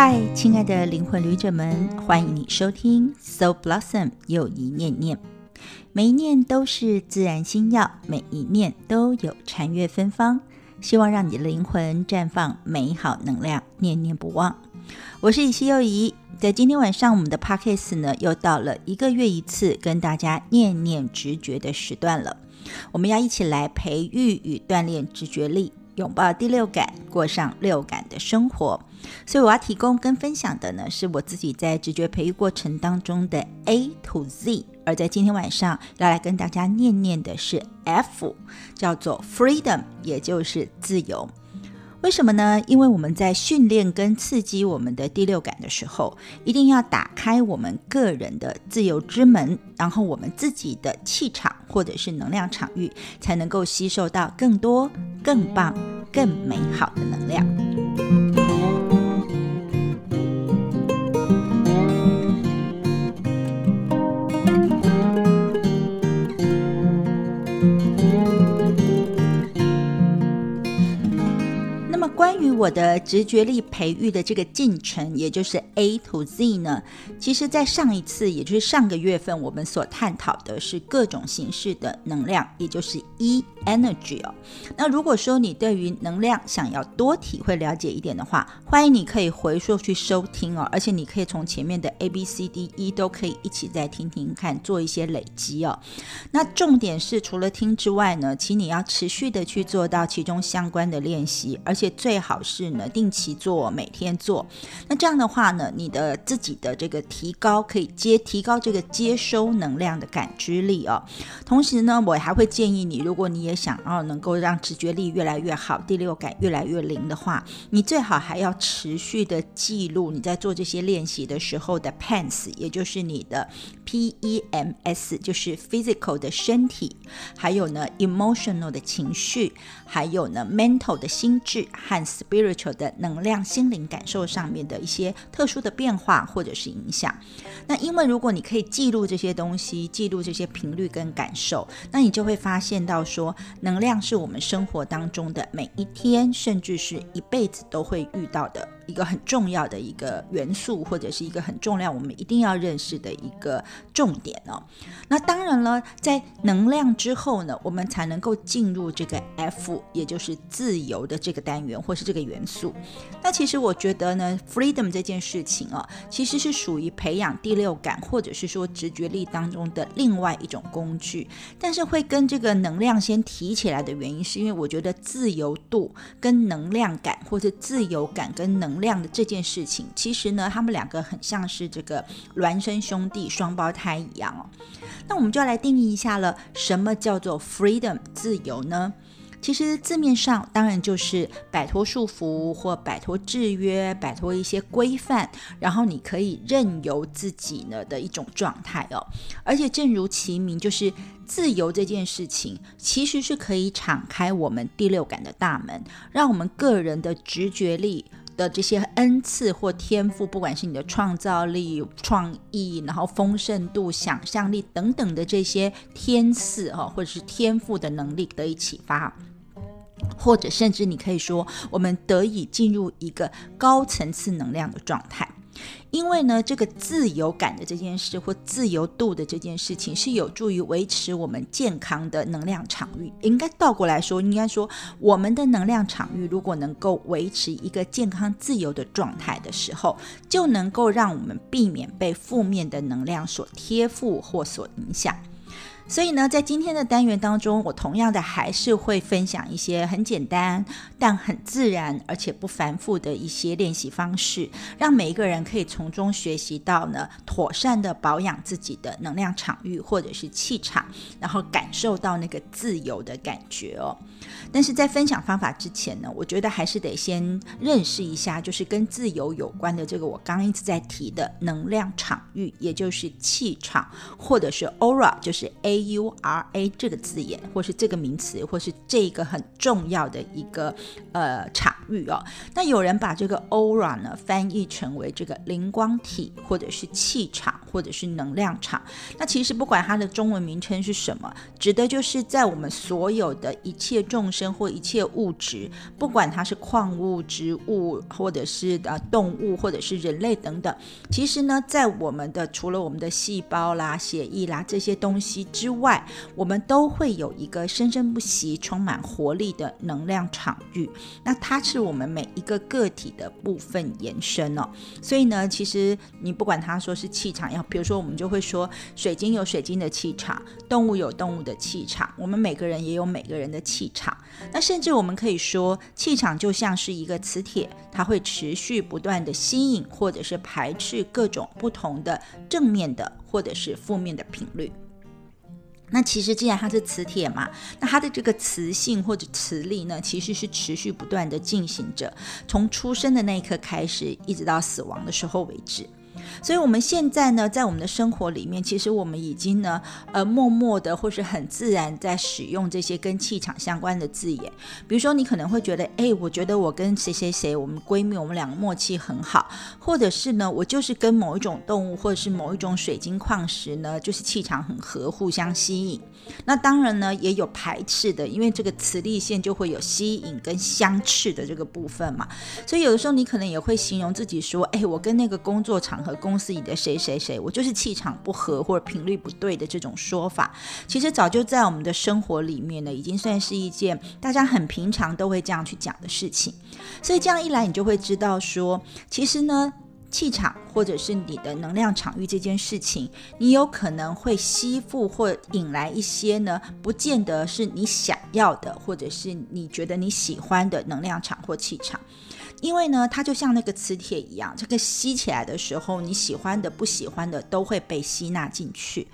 嗨，亲爱的灵魂旅者们，欢迎你收听 Soul Blossom 又一念念。每一念都是自然心药，每一念都有禅悦芬芳。希望让你的灵魂绽放美好能量，念念不忘。我是以西又怡，在今天晚上，我们的 Podcast 呢又到了一个月一次跟大家念念直觉的时段了。我们要一起来培育与锻炼直觉力，拥抱第六感，过上六感的生活。所以我要提供跟分享的呢，是我自己在直觉培育过程当中的 A to Z。而在今天晚上要来跟大家念念的是 F，叫做 Freedom，也就是自由。为什么呢？因为我们在训练跟刺激我们的第六感的时候，一定要打开我们个人的自由之门，然后我们自己的气场或者是能量场域，才能够吸收到更多、更棒、更美好的能量。Thank you. 关于我的直觉力培育的这个进程，也就是 A to Z 呢，其实，在上一次，也就是上个月份，我们所探讨的是各种形式的能量，也就是 E energy 哦。那如果说你对于能量想要多体会了解一点的话，欢迎你可以回溯去收听哦，而且你可以从前面的 A B C D E 都可以一起再听听看，做一些累积哦。那重点是除了听之外呢，请你要持续的去做到其中相关的练习，而且最好好是呢，定期做，每天做。那这样的话呢，你的自己的这个提高，可以接提高这个接收能量的感知力哦。同时呢，我还会建议你，如果你也想要能够让直觉力越来越好，第六感越来越灵的话，你最好还要持续的记录你在做这些练习的时候的 PEMS，也就是你的 PEMS，就是 physical 的身体，还有呢 emotional 的情绪，还有呢 mental 的心智和。spiritual 的能量、心灵感受上面的一些特殊的变化或者是影响。那因为如果你可以记录这些东西，记录这些频率跟感受，那你就会发现到说，能量是我们生活当中的每一天，甚至是一辈子都会遇到的。一个很重要的一个元素，或者是一个很重要，我们一定要认识的一个重点哦。那当然了，在能量之后呢，我们才能够进入这个 F，也就是自由的这个单元，或是这个元素。那其实我觉得呢，freedom 这件事情哦，其实是属于培养第六感，或者是说直觉力当中的另外一种工具。但是会跟这个能量先提起来的原因，是因为我觉得自由度跟能量感，或者自由感跟能量的这件事情，其实呢，他们两个很像是这个孪生兄弟、双胞胎一样哦。那我们就要来定义一下了，什么叫做 freedom 自由呢？其实字面上当然就是摆脱束缚或摆脱制约、摆脱一些规范，然后你可以任由自己呢的一种状态哦。而且正如其名，就是自由这件事情，其实是可以敞开我们第六感的大门，让我们个人的直觉力。的这些恩赐或天赋，不管是你的创造力、创意，然后丰盛度、想象力等等的这些天赐哈，或者是天赋的能力得以启发，或者甚至你可以说，我们得以进入一个高层次能量的状态。因为呢，这个自由感的这件事或自由度的这件事情，是有助于维持我们健康的能量场域。应该倒过来说，应该说我们的能量场域如果能够维持一个健康自由的状态的时候，就能够让我们避免被负面的能量所贴附或所影响。所以呢，在今天的单元当中，我同样的还是会分享一些很简单但很自然而且不繁复的一些练习方式，让每一个人可以从中学习到呢，妥善的保养自己的能量场域或者是气场，然后感受到那个自由的感觉哦。但是在分享方法之前呢，我觉得还是得先认识一下，就是跟自由有关的这个我刚一直在提的能量场域，也就是气场或者是 aura，就是 A。A U R A 这个字眼，或是这个名词，或是这个很重要的一个呃场域哦。那有人把这个 Aura 呢翻译成为这个灵光体，或者是气场，或者是能量场。那其实不管它的中文名称是什么，指的就是在我们所有的一切众生或一切物质，不管它是矿物、植物，或者是呃动物，或者是人类等等，其实呢，在我们的除了我们的细胞啦、血液啦这些东西之外，我们都会有一个生生不息、充满活力的能量场域。那它是我们每一个个体的部分延伸哦。所以呢，其实你不管它说是气场，比如说我们就会说。水晶有水晶的气场，动物有动物的气场，我们每个人也有每个人的气场。那甚至我们可以说，气场就像是一个磁铁，它会持续不断的吸引或者是排斥各种不同的正面的或者是负面的频率。那其实既然它是磁铁嘛，那它的这个磁性或者磁力呢，其实是持续不断的进行着，从出生的那一刻开始，一直到死亡的时候为止。所以，我们现在呢，在我们的生活里面，其实我们已经呢，呃，默默的或是很自然在使用这些跟气场相关的字眼。比如说，你可能会觉得，哎，我觉得我跟谁谁谁，我们闺蜜，我们两个默契很好，或者是呢，我就是跟某一种动物或者是某一种水晶矿石呢，就是气场很合，互相吸引。那当然呢，也有排斥的，因为这个磁力线就会有吸引跟相斥的这个部分嘛。所以有的时候你可能也会形容自己说，哎，我跟那个工作场合。公司里的谁谁谁，我就是气场不合或者频率不对的这种说法，其实早就在我们的生活里面呢，已经算是一件大家很平常都会这样去讲的事情。所以这样一来，你就会知道说，其实呢，气场或者是你的能量场域这件事情，你有可能会吸附或引来一些呢，不见得是你想要的，或者是你觉得你喜欢的能量场或气场。因为呢，它就像那个磁铁一样，这个吸起来的时候，你喜欢的、不喜欢的都会被吸纳进去。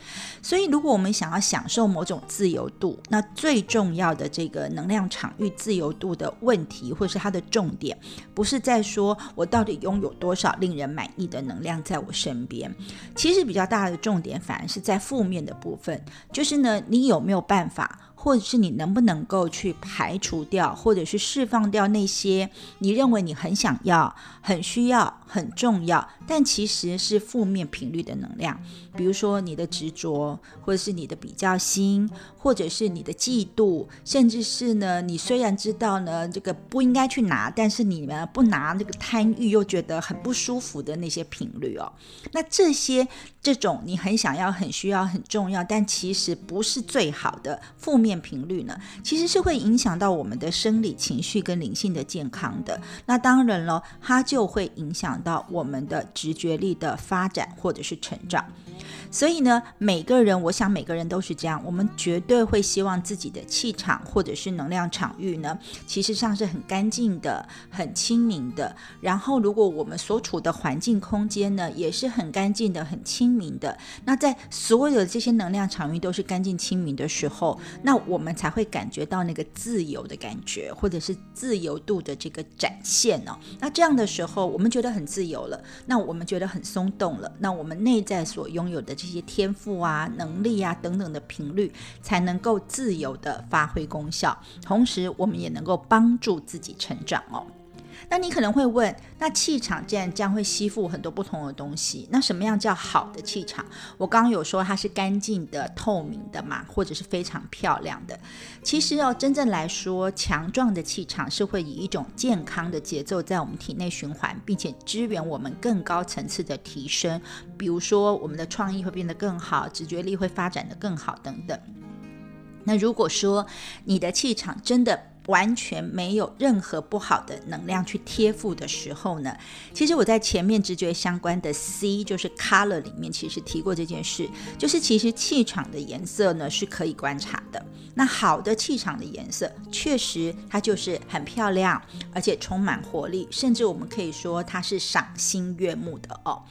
所以，如果我们想要享受某种自由度，那最重要的这个能量场域自由度的问题，或是它的重点，不是在说我到底拥有多少令人满意的能量在我身边。其实比较大的重点，反而是在负面的部分，就是呢，你有没有办法？或者是你能不能够去排除掉，或者是释放掉那些你认为你很想要、很需要、很重要，但其实是负面频率的能量，比如说你的执着，或者是你的比较心，或者是你的嫉妒，甚至是呢，你虽然知道呢这个不应该去拿，但是你们不拿那个贪欲又觉得很不舒服的那些频率哦，那这些这种你很想要、很需要、很重要，但其实不是最好的负面。频率呢，其实是会影响到我们的生理、情绪跟灵性的健康的。那当然了，它就会影响到我们的直觉力的发展或者是成长。所以呢，每个人，我想每个人都是这样，我们绝对会希望自己的气场或者是能量场域呢，其实上是很干净的、很清明的。然后，如果我们所处的环境空间呢，也是很干净的、很清明的，那在所有的这些能量场域都是干净清明的时候，那我们才会感觉到那个自由的感觉，或者是自由度的这个展现哦。那这样的时候，我们觉得很自由了，那我们觉得很松动了，那我们内在所拥拥有的。这些天赋啊、能力啊等等的频率，才能够自由的发挥功效，同时我们也能够帮助自己成长哦。那你可能会问，那气场既然将会吸附很多不同的东西，那什么样叫好的气场？我刚刚有说它是干净的、透明的嘛，或者是非常漂亮的。其实哦，真正来说，强壮的气场是会以一种健康的节奏在我们体内循环，并且支援我们更高层次的提升。比如说，我们的创意会变得更好，直觉力会发展的更好等等。那如果说你的气场真的，完全没有任何不好的能量去贴附的时候呢，其实我在前面直觉相关的 C 就是 color 里面其实提过这件事，就是其实气场的颜色呢是可以观察的。那好的气场的颜色，确实它就是很漂亮，而且充满活力，甚至我们可以说它是赏心悦目的哦。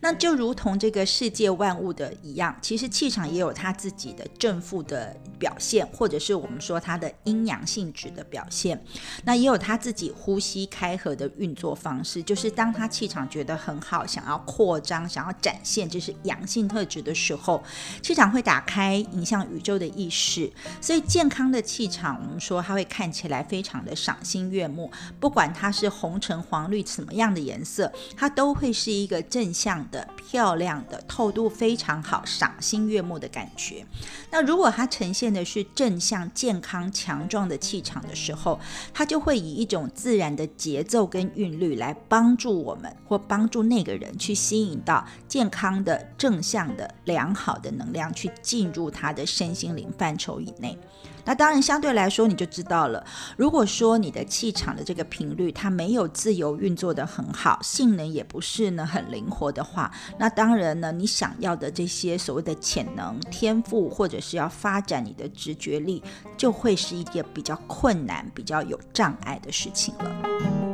那就如同这个世界万物的一样，其实气场也有它自己的正负的表现，或者是我们说它的阴阳性质的。的表现。那也有他自己呼吸开合的运作方式，就是当他气场觉得很好，想要扩张、想要展现，就是阳性特质的时候，气场会打开，影响宇宙的意识。所以健康的气场，我们说它会看起来非常的赏心悦目，不管它是红橙黄绿什么样的颜色，它都会是一个正向的、漂亮的、透度非常好、赏心悦目的感觉。那如果它呈现的是正向、健康、强壮的气场的的时候，他就会以一种自然的节奏跟韵律来帮助我们，或帮助那个人去吸引到健康的、正向的、良好的能量，去进入他的身心灵范畴以内。那当然，相对来说，你就知道了。如果说你的气场的这个频率它没有自由运作的很好，性能也不是呢很灵活的话，那当然呢，你想要的这些所谓的潜能、天赋，或者是要发展你的直觉力，就会是一件比较困难、比较有障碍的事情了。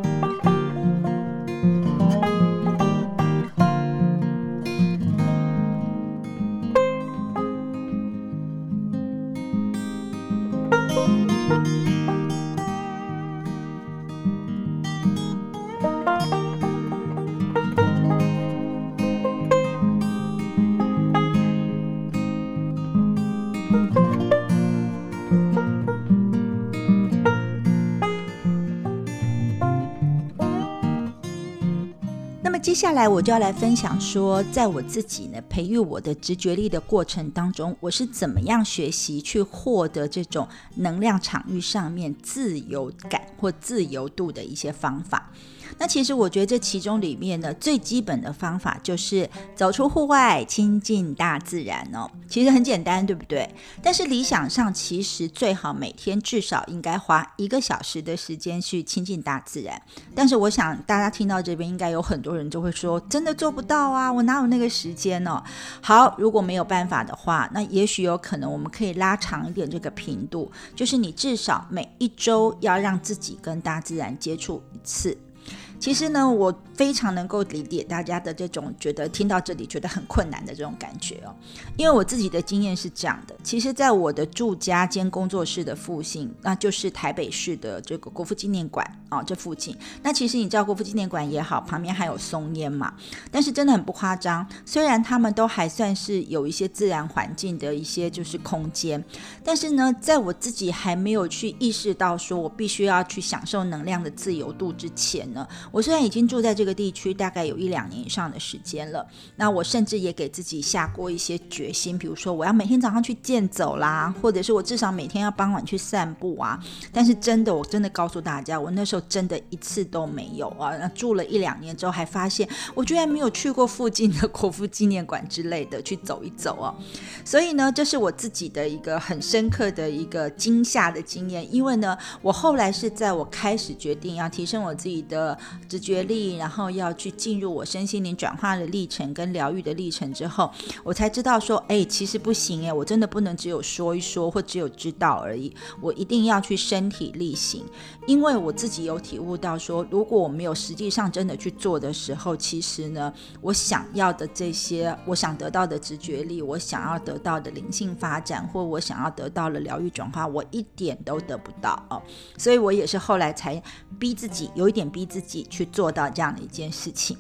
下来我就要来分享说，在我自己呢培育我的直觉力的过程当中，我是怎么样学习去获得这种能量场域上面自由感或自由度的一些方法。那其实我觉得这其中里面呢，最基本的方法就是走出户外，亲近大自然哦。其实很简单，对不对？但是理想上，其实最好每天至少应该花一个小时的时间去亲近大自然。但是我想大家听到这边，应该有很多人就会说，真的做不到啊，我哪有那个时间呢？好，如果没有办法的话，那也许有可能我们可以拉长一点这个频度，就是你至少每一周要让自己跟大自然接触一次。其实呢，我非常能够理解大家的这种觉得听到这里觉得很困难的这种感觉哦，因为我自己的经验是这样的。其实，在我的住家兼工作室的附近，那就是台北市的这个国父纪念馆啊，这附近。那其实你知道国父纪念馆也好，旁边还有松烟嘛。但是真的很不夸张，虽然他们都还算是有一些自然环境的一些就是空间，但是呢，在我自己还没有去意识到说我必须要去享受能量的自由度之前呢。我虽然已经住在这个地区大概有一两年以上的时间了，那我甚至也给自己下过一些决心，比如说我要每天早上去健走啦，或者是我至少每天要傍晚去散步啊。但是真的，我真的告诉大家，我那时候真的一次都没有啊。那住了一两年之后，还发现我居然没有去过附近的国父纪念馆之类的去走一走哦。所以呢，这是我自己的一个很深刻的一个惊吓的经验，因为呢，我后来是在我开始决定要提升我自己的。直觉力，然后要去进入我身心灵转化的历程跟疗愈的历程之后，我才知道说，哎，其实不行哎，我真的不能只有说一说或只有知道而已，我一定要去身体力行，因为我自己有体悟到说，如果我没有实际上真的去做的时候，其实呢，我想要的这些，我想得到的直觉力，我想要得到的灵性发展，或我想要得到的疗愈转化，我一点都得不到哦，所以我也是后来才逼自己，有一点逼自己。去做到这样的一件事情。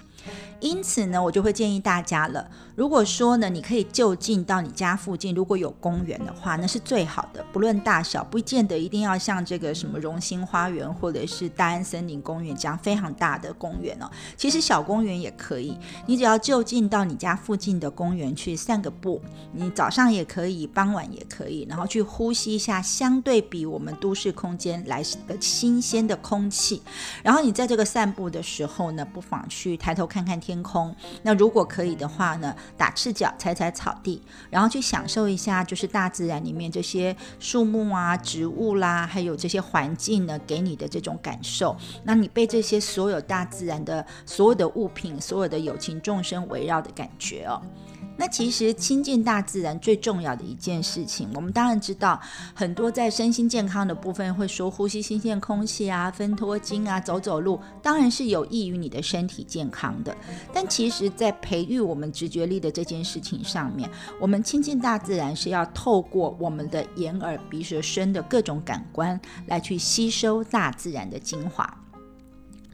因此呢，我就会建议大家了。如果说呢，你可以就近到你家附近，如果有公园的话，那是最好的。不论大小，不见得一定要像这个什么荣兴花园或者是大安森林公园这样非常大的公园哦。其实小公园也可以，你只要就近到你家附近的公园去散个步。你早上也可以，傍晚也可以，然后去呼吸一下相对比我们都市空间来的新鲜的空气。然后你在这个散步的时候呢，不妨去抬头看看。天空，那如果可以的话呢，打赤脚踩踩草地，然后去享受一下，就是大自然里面这些树木啊、植物啦，还有这些环境呢，给你的这种感受。那你被这些所有大自然的所有的物品、所有的有情众生围绕的感觉哦。那其实亲近大自然最重要的一件事情，我们当然知道很多在身心健康的部分会说呼吸新鲜空气啊、分脱筋啊、走走路，当然是有益于你的身体健康的。但其实，在培育我们直觉力的这件事情上面，我们亲近大自然是要透过我们的眼耳鼻舌身的各种感官来去吸收大自然的精华。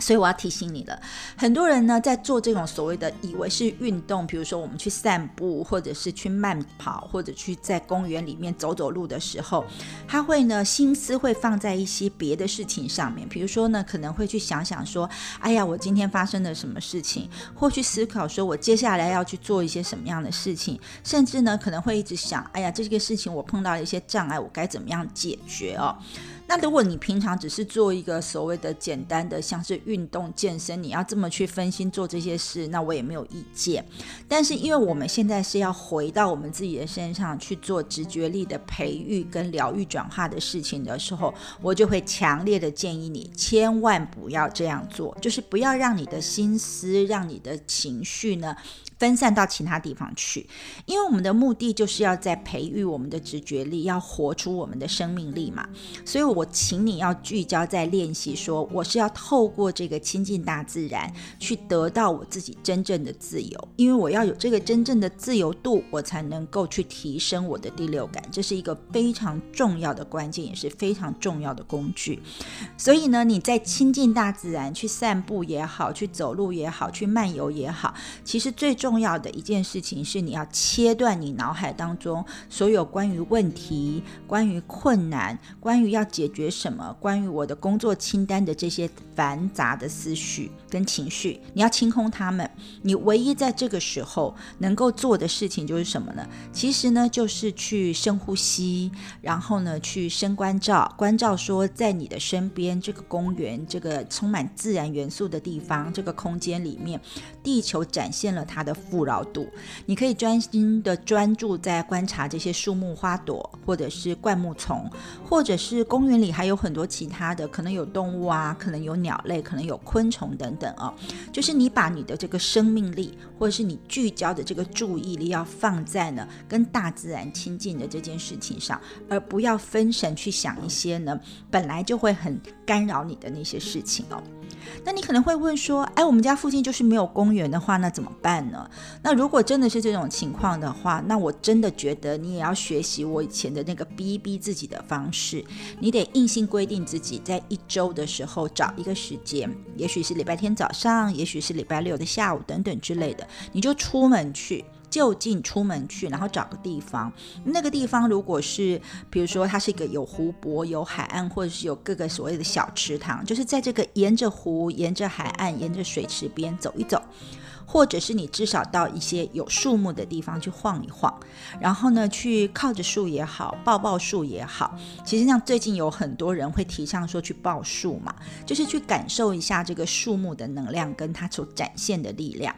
所以我要提醒你了，很多人呢在做这种所谓的以为是运动，比如说我们去散步，或者是去慢跑，或者去在公园里面走走路的时候，他会呢心思会放在一些别的事情上面，比如说呢可能会去想想说，哎呀我今天发生了什么事情，或去思考说我接下来要去做一些什么样的事情，甚至呢可能会一直想，哎呀这个事情我碰到了一些障碍，我该怎么样解决哦。那如果你平常只是做一个所谓的简单的，像是运动健身，你要这么去分心做这些事，那我也没有意见。但是因为我们现在是要回到我们自己的身上去做直觉力的培育跟疗愈转化的事情的时候，我就会强烈的建议你千万不要这样做，就是不要让你的心思、让你的情绪呢。分散到其他地方去，因为我们的目的就是要在培育我们的直觉力，要活出我们的生命力嘛。所以，我请你要聚焦在练习，说我是要透过这个亲近大自然，去得到我自己真正的自由。因为我要有这个真正的自由度，我才能够去提升我的第六感。这是一个非常重要的关键，也是非常重要的工具。所以呢，你在亲近大自然，去散步也好，去走路也好，去漫游也好，其实最重。重要的一件事情是，你要切断你脑海当中所有关于问题、关于困难、关于要解决什么、关于我的工作清单的这些繁杂的思绪跟情绪，你要清空它们。你唯一在这个时候能够做的事情就是什么呢？其实呢，就是去深呼吸，然后呢，去深关照，关照说，在你的身边这个公园，这个充满自然元素的地方，这个空间里面，地球展现了它的。富饶度，你可以专心的专注在观察这些树木、花朵，或者是灌木丛，或者是公园里还有很多其他的，可能有动物啊，可能有鸟类，可能有昆虫等等啊。就是你把你的这个生命力，或者是你聚焦的这个注意力，要放在呢跟大自然亲近的这件事情上，而不要分神去想一些呢本来就会很干扰你的那些事情哦。那你可能会问说，哎，我们家附近就是没有公园的话，那怎么办呢？那如果真的是这种情况的话，那我真的觉得你也要学习我以前的那个逼逼自己的方式，你得硬性规定自己在一周的时候找一个时间，也许是礼拜天早上，也许是礼拜六的下午等等之类的，你就出门去。就近出门去，然后找个地方。那个地方如果是，比如说它是一个有湖泊、有海岸，或者是有各个所谓的小池塘，就是在这个沿着湖、沿着海岸、沿着水池边走一走，或者是你至少到一些有树木的地方去晃一晃，然后呢，去靠着树也好，抱抱树也好。其实像最近有很多人会提倡说去抱树嘛，就是去感受一下这个树木的能量跟它所展现的力量。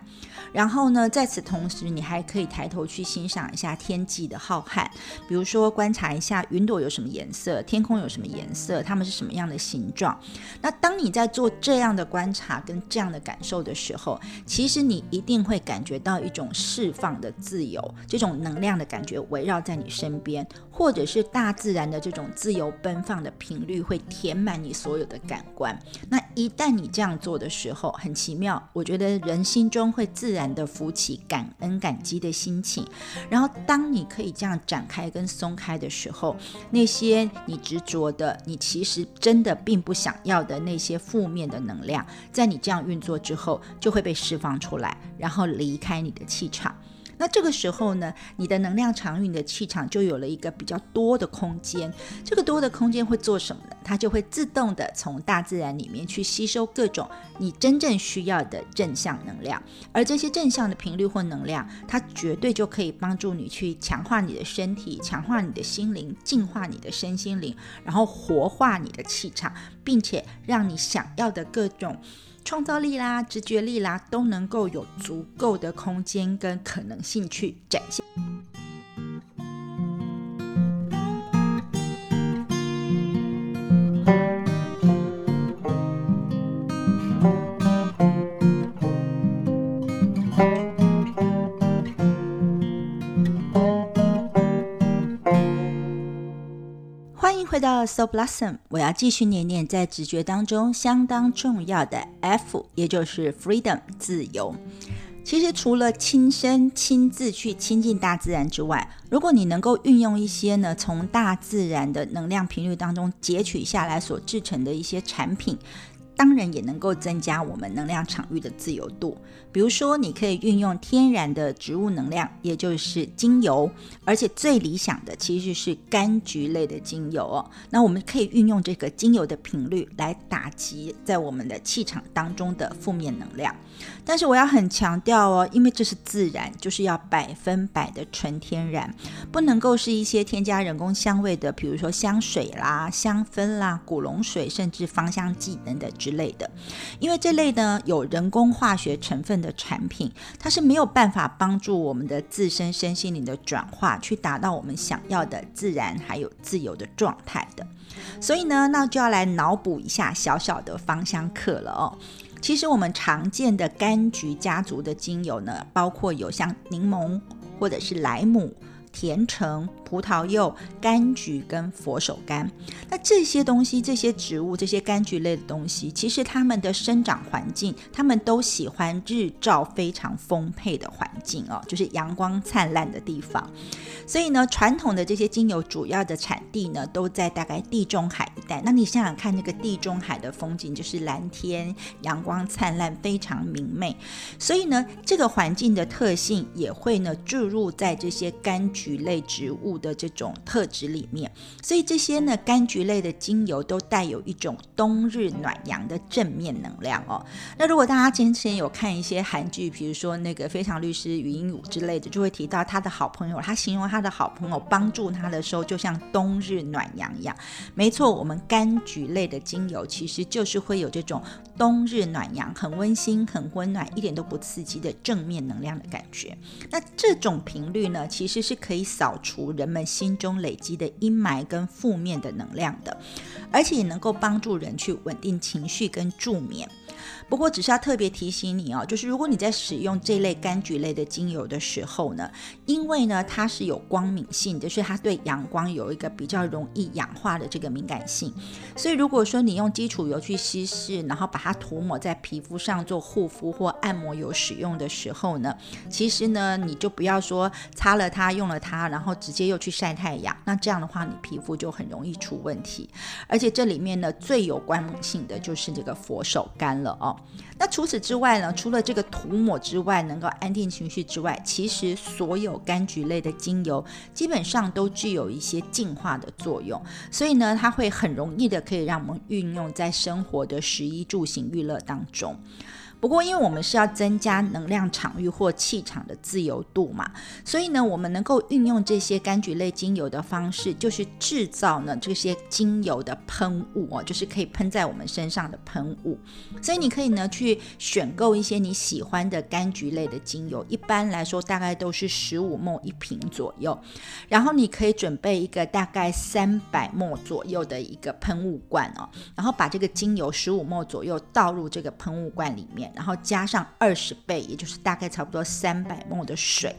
然后呢，在此同时，你还可以抬头去欣赏一下天际的浩瀚，比如说观察一下云朵有什么颜色，天空有什么颜色，它们是什么样的形状。那当你在做这样的观察跟这样的感受的时候，其实你一定会感觉到一种释放的自由，这种能量的感觉围绕在你身边，或者是大自然的这种自由奔放的频率会填满你所有的感官。那一旦你这样做的时候，很奇妙，我觉得人心中会自然。的浮起感恩感激的心情，然后当你可以这样展开跟松开的时候，那些你执着的，你其实真的并不想要的那些负面的能量，在你这样运作之后，就会被释放出来，然后离开你的气场。那这个时候呢，你的能量场域、你的气场就有了一个比较多的空间。这个多的空间会做什么呢？它就会自动的从大自然里面去吸收各种你真正需要的正向能量，而这些正向的频率或能量，它绝对就可以帮助你去强化你的身体、强化你的心灵、净化你的身心灵，然后活化你的气场，并且让你想要的各种。创造力啦，直觉力啦，都能够有足够的空间跟可能性去展现。回到 So Blossom，我要继续念念在直觉当中相当重要的 F，也就是 Freedom 自由。其实除了亲身亲自去亲近大自然之外，如果你能够运用一些呢，从大自然的能量频率当中截取下来所制成的一些产品。当然也能够增加我们能量场域的自由度。比如说，你可以运用天然的植物能量，也就是精油，而且最理想的其实是柑橘类的精油哦。那我们可以运用这个精油的频率来打击在我们的气场当中的负面能量。但是我要很强调哦，因为这是自然，就是要百分百的纯天然，不能够是一些添加人工香味的，比如说香水啦、香氛啦、古龙水，甚至芳香剂等等。之类的，因为这类呢有人工化学成分的产品，它是没有办法帮助我们的自身身心灵的转化，去达到我们想要的自然还有自由的状态的。所以呢，那就要来脑补一下小小的芳香课了哦。其实我们常见的柑橘家族的精油呢，包括有像柠檬或者是莱姆。甜橙、葡萄柚、柑橘跟佛手柑，那这些东西、这些植物、这些柑橘类的东西，其实它们的生长环境，它们都喜欢日照非常丰沛的环境哦，就是阳光灿烂的地方。所以呢，传统的这些精油主要的产地呢，都在大概地中海一带。那你想想看，那个地中海的风景就是蓝天、阳光灿烂，非常明媚。所以呢，这个环境的特性也会呢注入在这些柑橘菊类植物的这种特质里面。所以这些呢，柑橘类的精油都带有一种冬日暖阳的正面能量哦。那如果大家之前有看一些韩剧，比如说那个《非常律师语音舞》之类的，就会提到他的好朋友，他形容。他的好朋友帮助他的时候，就像冬日暖阳一样。没错，我们柑橘类的精油其实就是会有这种冬日暖阳、很温馨、很温暖、一点都不刺激的正面能量的感觉。那这种频率呢，其实是可以可以扫除人们心中累积的阴霾跟负面的能量的，而且也能够帮助人去稳定情绪跟助眠。不过，只是要特别提醒你哦，就是如果你在使用这类柑橘类的精油的时候呢，因为呢它是有光敏性，就是它对阳光有一个比较容易氧化的这个敏感性，所以如果说你用基础油去稀释，然后把它涂抹在皮肤上做护肤或按摩油使用的时候呢，其实呢你就不要说擦了它用了它，然后直接又去晒太阳，那这样的话你皮肤就很容易出问题。而且这里面呢最有光敏性的就是这个佛手柑了哦。那除此之外呢？除了这个涂抹之外，能够安定情绪之外，其实所有柑橘类的精油基本上都具有一些净化的作用，所以呢，它会很容易的可以让我们运用在生活的食衣住行娱乐当中。不过，因为我们是要增加能量场域或气场的自由度嘛，所以呢，我们能够运用这些柑橘类精油的方式，就是制造呢这些精油的喷雾哦，就是可以喷在我们身上的喷雾。所以你可以呢去选购一些你喜欢的柑橘类的精油，一般来说大概都是十五沫一瓶左右。然后你可以准备一个大概三百沫左右的一个喷雾罐哦，然后把这个精油十五沫左右倒入这个喷雾罐里面。然后加上二十倍，也就是大概差不多三百沫的水。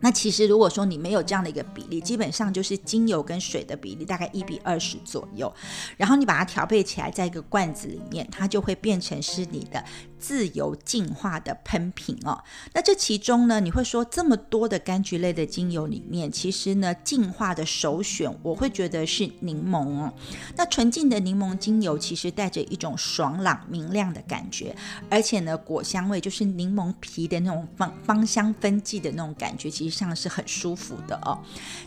那其实如果说你没有这样的一个比例，基本上就是精油跟水的比例大概一比二十左右。然后你把它调配起来，在一个罐子里面，它就会变成是你的。自由净化的喷瓶哦，那这其中呢，你会说这么多的柑橘类的精油里面，其实呢，净化的首选，我会觉得是柠檬哦。那纯净的柠檬精油其实带着一种爽朗明亮的感觉，而且呢，果香味就是柠檬皮的那种芳芳香分际的那种感觉，其实上是很舒服的哦。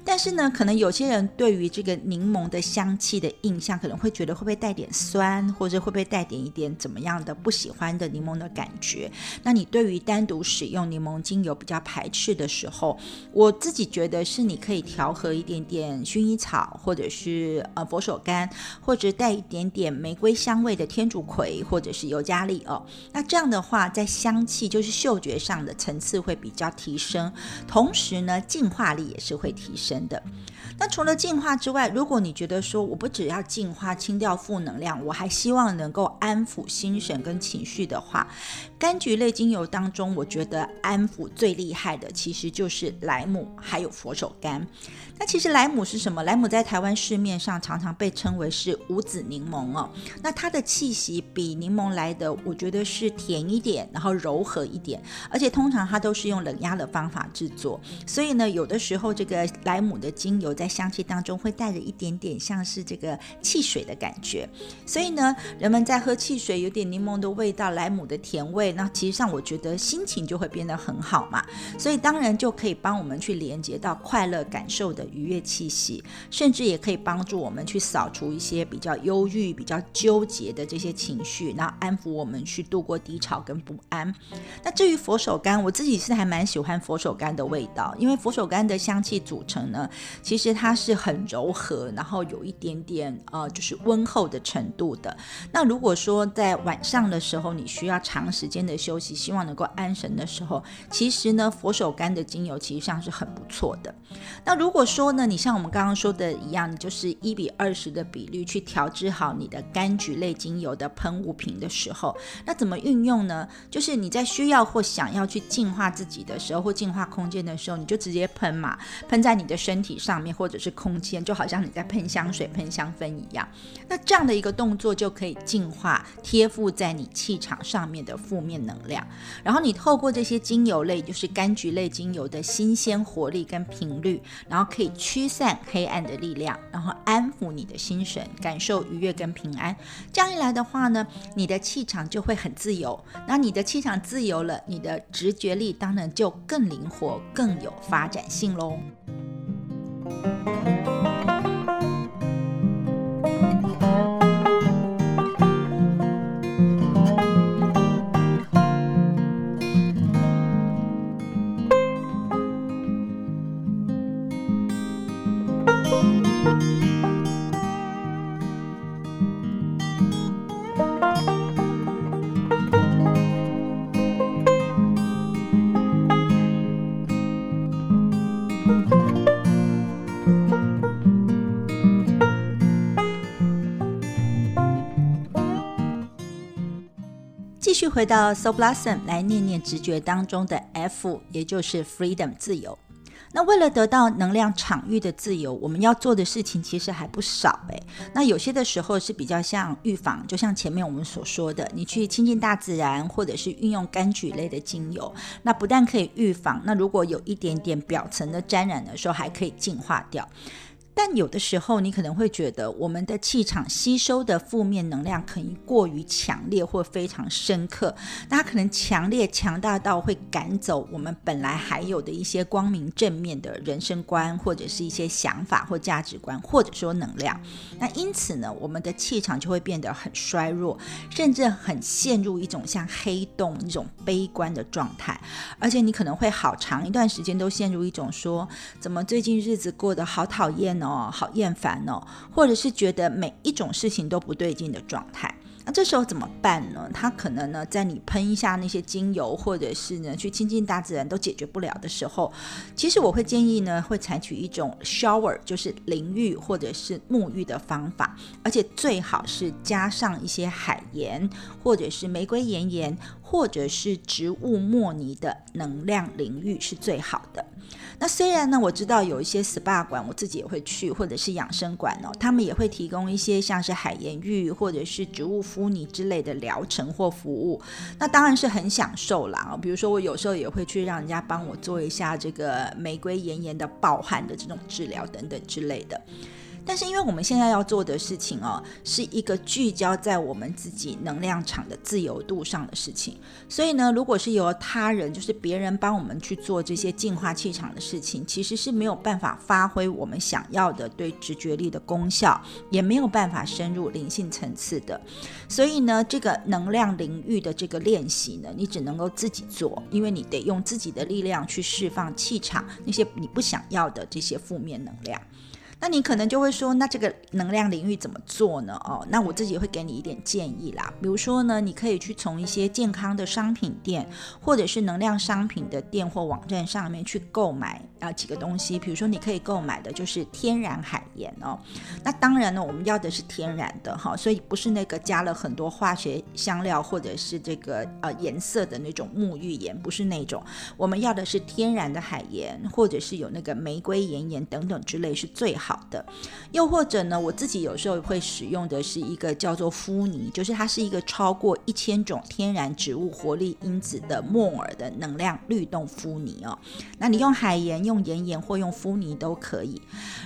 但是呢，可能有些人对于这个柠檬的香气的印象，可能会觉得会不会带点酸，或者会不会带点一点怎么样的不喜欢的柠。柠檬的感觉，那你对于单独使用柠檬精油比较排斥的时候，我自己觉得是你可以调和一点点薰衣草，或者是呃佛手柑，或者带一点点玫瑰香味的天竺葵，或者是尤加利哦。那这样的话，在香气就是嗅觉上的层次会比较提升，同时呢，净化力也是会提升的。那除了净化之外，如果你觉得说我不只要净化清掉负能量，我还希望能够安抚心神跟情绪的话，柑橘类精油当中，我觉得安抚最厉害的其实就是莱姆，还有佛手柑。那其实莱姆是什么？莱姆在台湾市面上常常被称为是无籽柠檬哦。那它的气息比柠檬来的，我觉得是甜一点，然后柔和一点，而且通常它都是用冷压的方法制作，所以呢，有的时候这个莱姆的精油在香气当中会带着一点点像是这个汽水的感觉。所以呢，人们在喝汽水，有点柠檬的味道，莱姆的甜味，那其实上我觉得心情就会变得很好嘛。所以当然就可以帮我们去连接到快乐感受的。愉悦气息，甚至也可以帮助我们去扫除一些比较忧郁、比较纠结的这些情绪，然后安抚我们去度过低潮跟不安。那至于佛手柑，我自己是还蛮喜欢佛手柑的味道，因为佛手柑的香气组成呢，其实它是很柔和，然后有一点点呃，就是温厚的程度的。那如果说在晚上的时候，你需要长时间的休息，希望能够安神的时候，其实呢，佛手柑的精油其实上是很不错的。那如果说呢，你像我们刚刚说的一样，你就是一比二十的比率去调制好你的柑橘类精油的喷雾瓶的时候，那怎么运用呢？就是你在需要或想要去净化自己的时候，或净化空间的时候，你就直接喷嘛，喷在你的身体上面或者是空间，就好像你在喷香水、喷香氛一样。那这样的一个动作就可以净化贴附在你气场上面的负面能量，然后你透过这些精油类，就是柑橘类精油的新鲜活力跟然后可以。驱散黑暗的力量，然后安抚你的心神，感受愉悦跟平安。这样一来的话呢，你的气场就会很自由。那你的气场自由了，你的直觉力当然就更灵活、更有发展性喽。回到 So Blossom 来念念直觉当中的 F，也就是 Freedom 自由。那为了得到能量场域的自由，我们要做的事情其实还不少诶。那有些的时候是比较像预防，就像前面我们所说的，你去亲近大自然，或者是运用柑橘类的精油，那不但可以预防，那如果有一点点表层的沾染的时候，还可以净化掉。但有的时候，你可能会觉得我们的气场吸收的负面能量可能过于强烈或非常深刻，那它可能强烈强大到会赶走我们本来还有的一些光明正面的人生观，或者是一些想法或价值观，或者说能量。那因此呢，我们的气场就会变得很衰弱，甚至很陷入一种像黑洞一种悲观的状态。而且你可能会好长一段时间都陷入一种说，怎么最近日子过得好讨厌。哦，哦好厌烦哦，或者是觉得每一种事情都不对劲的状态，那这时候怎么办呢？他可能呢，在你喷一下那些精油，或者是呢去亲近大自然都解决不了的时候，其实我会建议呢，会采取一种 shower，就是淋浴或者是沐浴的方法，而且最好是加上一些海盐，或者是玫瑰盐盐，或者是植物莫尼的能量淋浴是最好的。那虽然呢，我知道有一些 SPA 馆，我自己也会去，或者是养生馆哦，他们也会提供一些像是海盐浴或者是植物敷泥之类的疗程或服务，那当然是很享受啦。比如说我有时候也会去让人家帮我做一下这个玫瑰炎炎的暴汗的这种治疗等等之类的。但是，因为我们现在要做的事情哦，是一个聚焦在我们自己能量场的自由度上的事情，所以呢，如果是由他人，就是别人帮我们去做这些净化气场的事情，其实是没有办法发挥我们想要的对直觉力的功效，也没有办法深入灵性层次的。所以呢，这个能量领域的这个练习呢，你只能够自己做，因为你得用自己的力量去释放气场那些你不想要的这些负面能量。那你可能就会说，那这个能量领域怎么做呢？哦，那我自己会给你一点建议啦。比如说呢，你可以去从一些健康的商品店，或者是能量商品的店或网站上面去购买啊几个东西。比如说，你可以购买的就是天然海盐哦。那当然呢，我们要的是天然的哈，所以不是那个加了很多化学香料或者是这个呃颜色的那种沐浴盐，不是那种。我们要的是天然的海盐，或者是有那个玫瑰盐盐等等之类是最好好的。又或者呢，我自己有时候会使用的是一个叫做肤泥，就是它是一个超过一千种天然植物活力因子的木耳的能量律动肤泥哦。那你用海盐、用盐盐或用肤泥都可以。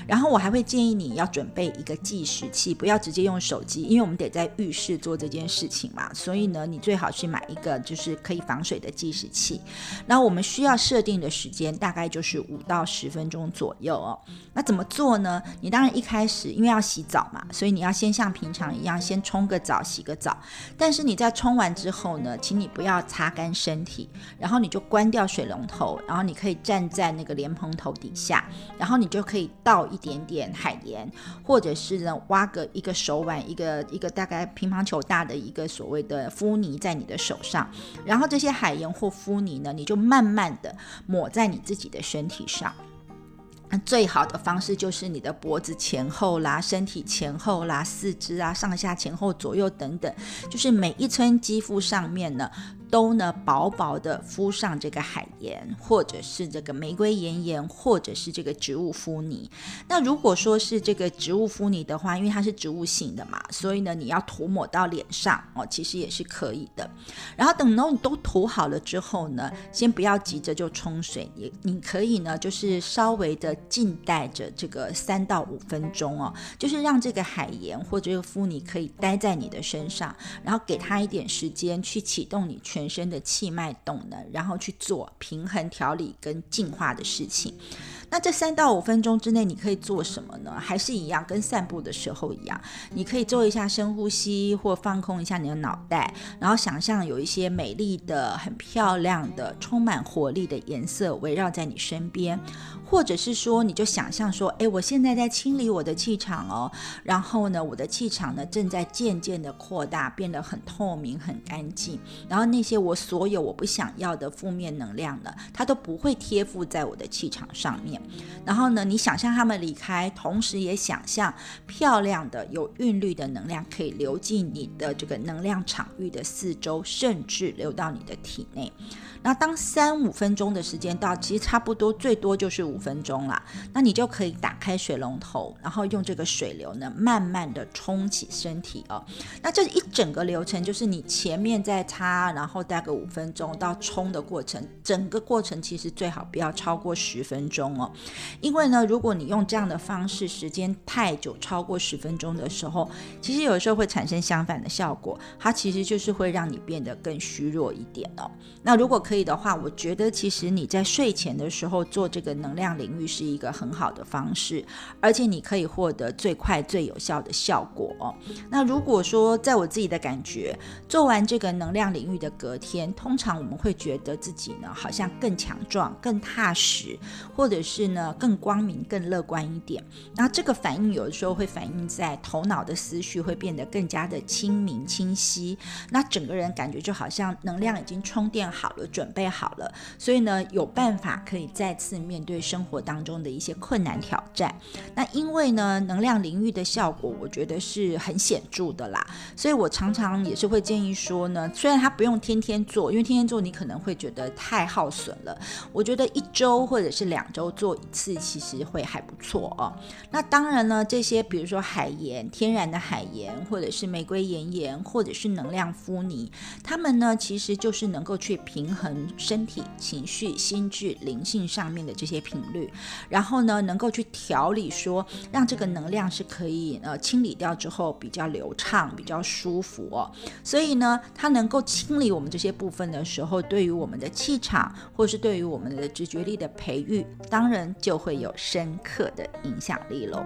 然后我还会建议你要准备一个计时器，不要直接用手机，因为我们得在浴室做这件事情嘛。所以呢，你最好去买一个就是可以防水的计时器。那我们需要设定的时间大概就是五到十分钟左右哦。那怎么做呢？你当然一开始因为要洗澡嘛，所以你要先像平常一样先冲个澡、洗个澡。但是你在冲完之后呢，请你不要擦干身体，然后你就关掉水龙头，然后你可以站在那个莲蓬头底下，然后你就可以倒一点点海盐，或者是呢挖个一个手腕，一个一个大概乒乓球大的一个所谓的敷泥在你的手上，然后这些海盐或敷泥呢，你就慢慢的抹在你自己的身体上。那最好的方式就是你的脖子前后啦，身体前后啦，四肢啊，上下前后左右等等，就是每一寸肌肤上面呢。都呢薄薄的敷上这个海盐，或者是这个玫瑰盐盐，或者是这个植物敷泥。那如果说是这个植物敷泥的话，因为它是植物性的嘛，所以呢你要涂抹到脸上哦，其实也是可以的。然后等到你都涂好了之后呢，先不要急着就冲水，你你可以呢就是稍微的静待着这个三到五分钟哦，就是让这个海盐或者这个敷泥可以待在你的身上，然后给它一点时间去启动你全。全身的气脉动能，然后去做平衡、调理跟净化的事情。那这三到五分钟之内，你可以做什么呢？还是一样，跟散步的时候一样，你可以做一下深呼吸，或放空一下你的脑袋，然后想象有一些美丽的、很漂亮的、充满活力的颜色围绕在你身边。或者是说，你就想象说，哎，我现在在清理我的气场哦，然后呢，我的气场呢正在渐渐的扩大，变得很透明、很干净，然后那些我所有我不想要的负面能量呢，它都不会贴附在我的气场上面。然后呢，你想象他们离开，同时也想象漂亮的、有韵律的能量可以流进你的这个能量场域的四周，甚至流到你的体内。那当三五分钟的时间到，其实差不多最多就是五分钟啦。那你就可以打开水龙头，然后用这个水流呢，慢慢的冲起身体哦。那这一整个流程就是你前面在擦，然后待个五分钟到冲的过程，整个过程其实最好不要超过十分钟哦。因为呢，如果你用这样的方式，时间太久，超过十分钟的时候，其实有时候会产生相反的效果，它其实就是会让你变得更虚弱一点哦。那如果可以以的话，我觉得其实你在睡前的时候做这个能量领域是一个很好的方式，而且你可以获得最快最有效的效果。那如果说在我自己的感觉，做完这个能量领域的隔天，通常我们会觉得自己呢好像更强壮、更踏实，或者是呢更光明、更乐观一点。那这个反应有的时候会反映在头脑的思绪会变得更加的清明清晰，那整个人感觉就好像能量已经充电。好了，准准备好了，所以呢，有办法可以再次面对生活当中的一些困难挑战。那因为呢，能量领域的效果，我觉得是很显著的啦。所以我常常也是会建议说呢，虽然它不用天天做，因为天天做你可能会觉得太耗损了。我觉得一周或者是两周做一次，其实会还不错哦。那当然呢，这些比如说海盐、天然的海盐，或者是玫瑰盐盐，或者是能量敷泥，它们呢其实就是能够去。平衡身体、情绪、心智、灵性上面的这些频率，然后呢，能够去调理，说让这个能量是可以呃清理掉之后比较流畅、比较舒服哦。所以呢，它能够清理我们这些部分的时候，对于我们的气场，或是对于我们的直觉力的培育，当然就会有深刻的影响力喽。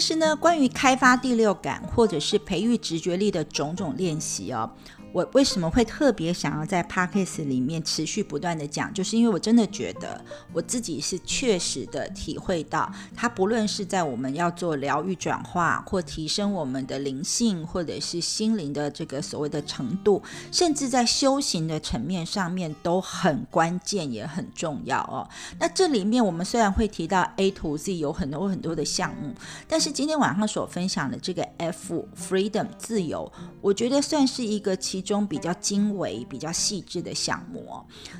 其实呢，关于开发第六感或者是培育直觉力的种种练习哦。我为什么会特别想要在 podcast 里面持续不断的讲，就是因为我真的觉得我自己是确实的体会到，它不论是在我们要做疗愈转化，或提升我们的灵性，或者是心灵的这个所谓的程度，甚至在修行的层面上面都很关键，也很重要哦。那这里面我们虽然会提到 A to Z 有很多很多的项目，但是今天晚上所分享的这个 F Freedom 自由，我觉得算是一个其。中比较精微、比较细致的项目。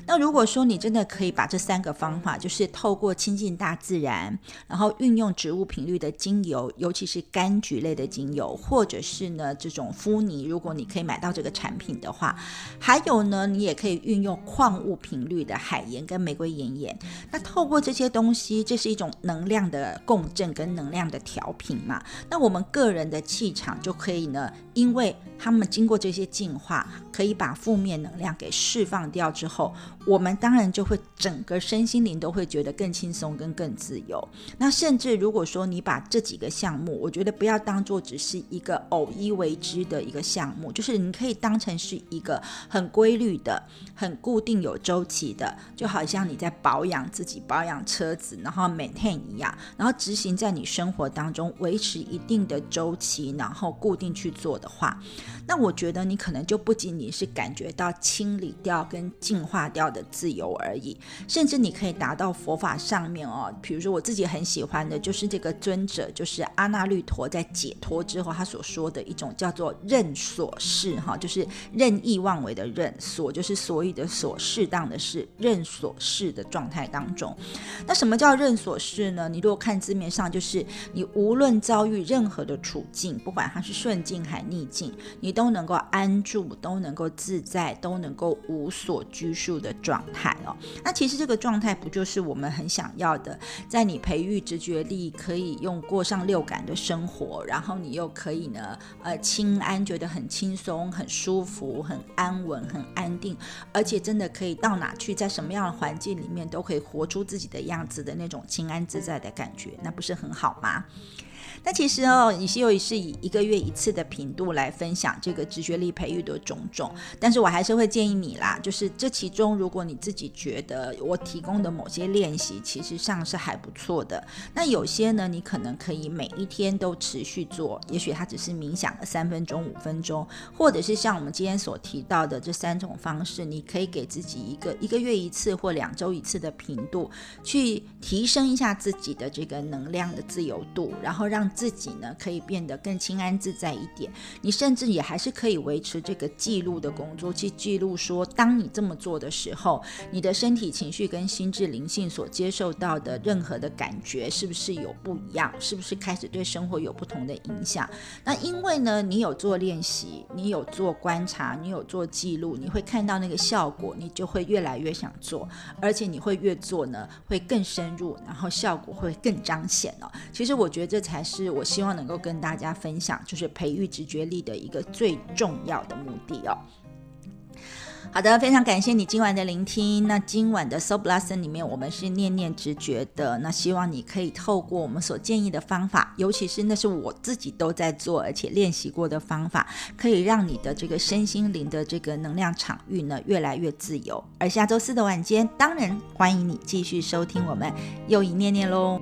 那如果说你真的可以把这三个方法，就是透过亲近大自然，然后运用植物频率的精油，尤其是柑橘类的精油，或者是呢这种敷泥，如果你可以买到这个产品的话，还有呢，你也可以运用矿物频率的海盐跟玫瑰盐盐。那透过这些东西，这是一种能量的共振跟能量的调频嘛。那我们个人的气场就可以呢，因为他们经过这些净化。可以把负面能量给释放掉之后，我们当然就会整个身心灵都会觉得更轻松跟更自由。那甚至如果说你把这几个项目，我觉得不要当做只是一个偶一为之的一个项目，就是你可以当成是一个很规律的、很固定有周期的，就好像你在保养自己、保养车子，然后 maintain 一样，然后执行在你生活当中，维持一定的周期，然后固定去做的话，那我觉得你可能就。不仅仅是感觉到清理掉跟净化掉的自由而已，甚至你可以达到佛法上面哦。比如说我自己很喜欢的就是这个尊者，就是阿那律陀在解脱之后他所说的一种叫做任所事哈，就是任意妄为的任所，就是所以的所适当的是任所事的状态当中。那什么叫任所事呢？你如果看字面上，就是你无论遭遇任何的处境，不管它是顺境还逆境，你都能够安住。都能够自在，都能够无所拘束的状态哦。那其实这个状态不就是我们很想要的？在你培育直觉力，可以用过上六感的生活，然后你又可以呢，呃，轻安，觉得很轻松、很舒服、很安稳、很安定，而且真的可以到哪去，在什么样的环境里面都可以活出自己的样子的那种清安自在的感觉，那不是很好吗？那其实哦，以西又是以一个月一次的频度来分享这个直觉力培育的种种，但是我还是会建议你啦，就是这其中如果你自己觉得我提供的某些练习其实上是还不错的，那有些呢，你可能可以每一天都持续做，也许它只是冥想个三分钟、五分钟，或者是像我们今天所提到的这三种方式，你可以给自己一个一个月一次或两周一次的频度，去提升一下自己的这个能量的自由度，然后让。自己呢可以变得更清安自在一点，你甚至也还是可以维持这个记录的工作，去记录说，当你这么做的时候，你的身体、情绪跟心智灵性所接受到的任何的感觉，是不是有不一样？是不是开始对生活有不同的影响？那因为呢，你有做练习，你有做观察，你有做记录，你会看到那个效果，你就会越来越想做，而且你会越做呢，会更深入，然后效果会更彰显哦。其实我觉得这才是。是我希望能够跟大家分享，就是培育直觉力的一个最重要的目的哦。好的，非常感谢你今晚的聆听。那今晚的 Soul Blossom 里面，我们是念念直觉的。那希望你可以透过我们所建议的方法，尤其是那是我自己都在做而且练习过的方法，可以让你的这个身心灵的这个能量场域呢越来越自由。而下周四的晚间，当然欢迎你继续收听我们又一念念喽。